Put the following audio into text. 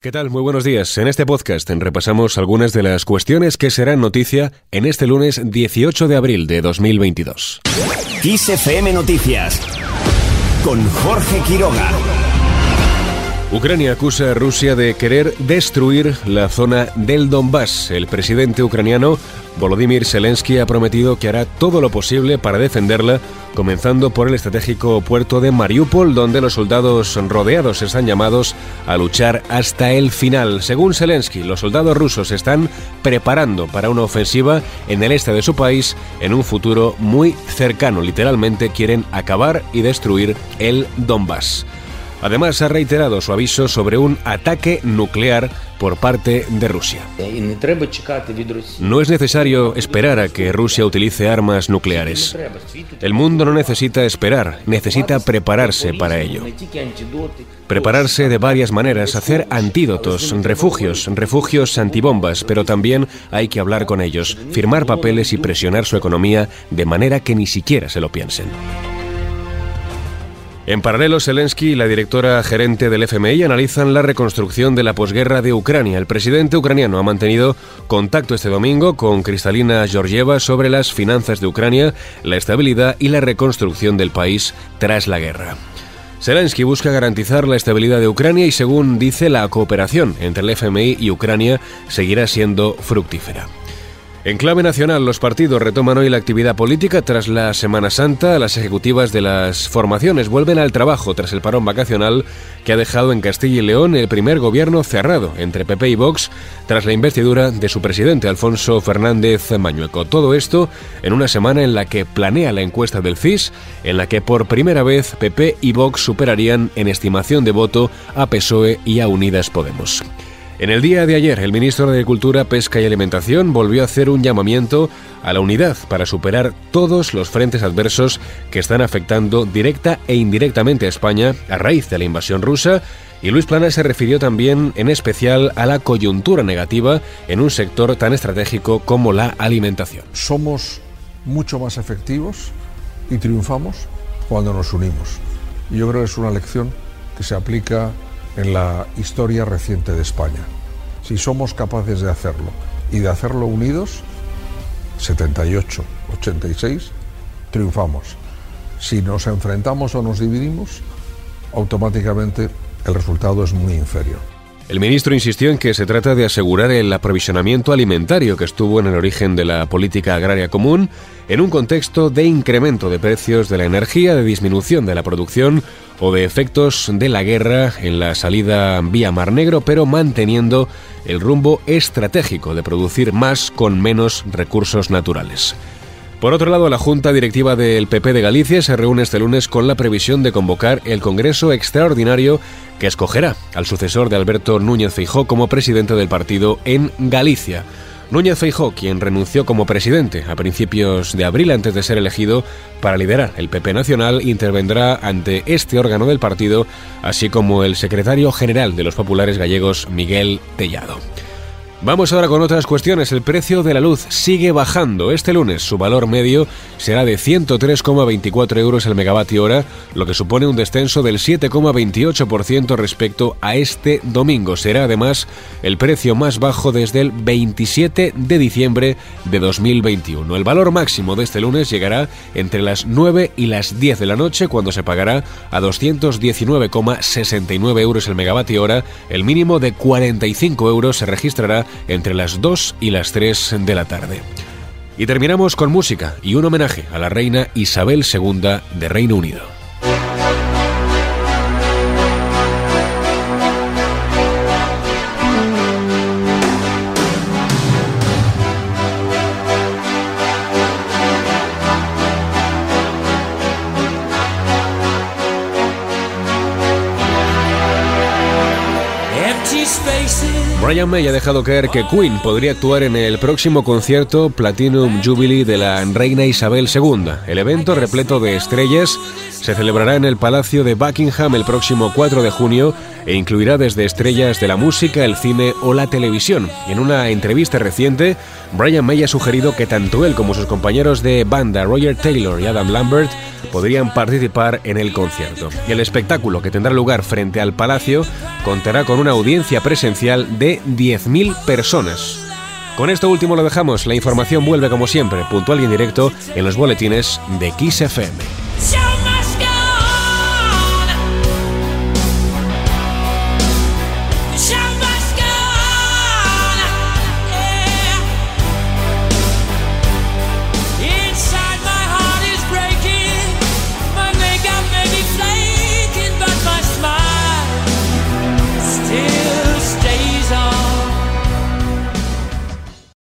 ¿Qué tal? Muy buenos días. En este podcast repasamos algunas de las cuestiones que serán noticia en este lunes 18 de abril de 2022. XFM Noticias con Jorge Quiroga. Ucrania acusa a Rusia de querer destruir la zona del Donbass. El presidente ucraniano Volodymyr Zelensky ha prometido que hará todo lo posible para defenderla, comenzando por el estratégico puerto de Mariupol, donde los soldados rodeados están llamados a luchar hasta el final. Según Zelensky, los soldados rusos están preparando para una ofensiva en el este de su país en un futuro muy cercano. Literalmente quieren acabar y destruir el Donbass. Además, ha reiterado su aviso sobre un ataque nuclear por parte de Rusia. No es necesario esperar a que Rusia utilice armas nucleares. El mundo no necesita esperar, necesita prepararse para ello. Prepararse de varias maneras, hacer antídotos, refugios, refugios antibombas, pero también hay que hablar con ellos, firmar papeles y presionar su economía de manera que ni siquiera se lo piensen. En paralelo, Zelensky y la directora gerente del FMI analizan la reconstrucción de la posguerra de Ucrania. El presidente ucraniano ha mantenido contacto este domingo con Kristalina Georgieva sobre las finanzas de Ucrania, la estabilidad y la reconstrucción del país tras la guerra. Zelensky busca garantizar la estabilidad de Ucrania y, según dice, la cooperación entre el FMI y Ucrania seguirá siendo fructífera. En clave nacional, los partidos retoman hoy la actividad política tras la Semana Santa. Las ejecutivas de las formaciones vuelven al trabajo tras el parón vacacional que ha dejado en Castilla y León el primer gobierno cerrado entre PP y Vox tras la investidura de su presidente Alfonso Fernández Mañueco. Todo esto en una semana en la que planea la encuesta del CIS, en la que por primera vez PP y Vox superarían en estimación de voto a PSOE y a Unidas Podemos. En el día de ayer, el ministro de Agricultura, Pesca y Alimentación volvió a hacer un llamamiento a la unidad para superar todos los frentes adversos que están afectando directa e indirectamente a España a raíz de la invasión rusa y Luis Plana se refirió también en especial a la coyuntura negativa en un sector tan estratégico como la alimentación. Somos mucho más efectivos y triunfamos cuando nos unimos. Y yo creo que es una lección que se aplica en la historia reciente de España. Si somos capaces de hacerlo y de hacerlo unidos, 78, 86, triunfamos. Si nos enfrentamos o nos dividimos, automáticamente el resultado es muy inferior. El ministro insistió en que se trata de asegurar el aprovisionamiento alimentario que estuvo en el origen de la política agraria común, en un contexto de incremento de precios de la energía, de disminución de la producción o de efectos de la guerra en la salida vía Mar Negro, pero manteniendo el rumbo estratégico de producir más con menos recursos naturales. Por otro lado, la Junta Directiva del PP de Galicia se reúne este lunes con la previsión de convocar el Congreso Extraordinario que escogerá al sucesor de Alberto Núñez Feijó como presidente del partido en Galicia. Núñez Feijó, quien renunció como presidente a principios de abril antes de ser elegido para liderar el PP Nacional, intervendrá ante este órgano del partido, así como el secretario general de los populares gallegos, Miguel Tellado. Vamos ahora con otras cuestiones. El precio de la luz sigue bajando. Este lunes su valor medio será de 103,24 euros el megavatio hora, lo que supone un descenso del 7,28% respecto a este domingo. Será además el precio más bajo desde el 27 de diciembre de 2021. El valor máximo de este lunes llegará entre las 9 y las 10 de la noche cuando se pagará a 219,69 euros el megavatio hora. El mínimo de 45 euros se registrará entre las 2 y las 3 de la tarde. Y terminamos con música y un homenaje a la reina Isabel II de Reino Unido. Brian May ha dejado caer que Queen podría actuar en el próximo concierto Platinum Jubilee de la reina Isabel II. El evento, repleto de estrellas, se celebrará en el Palacio de Buckingham el próximo 4 de junio e incluirá desde estrellas de la música, el cine o la televisión. En una entrevista reciente, Brian May ha sugerido que tanto él como sus compañeros de banda Roger Taylor y Adam Lambert podrían participar en el concierto. Y el espectáculo que tendrá lugar frente al palacio contará con una audiencia presencial de 10.000 personas. Con esto último lo dejamos. La información vuelve como siempre, puntual y en directo, en los boletines de XFM.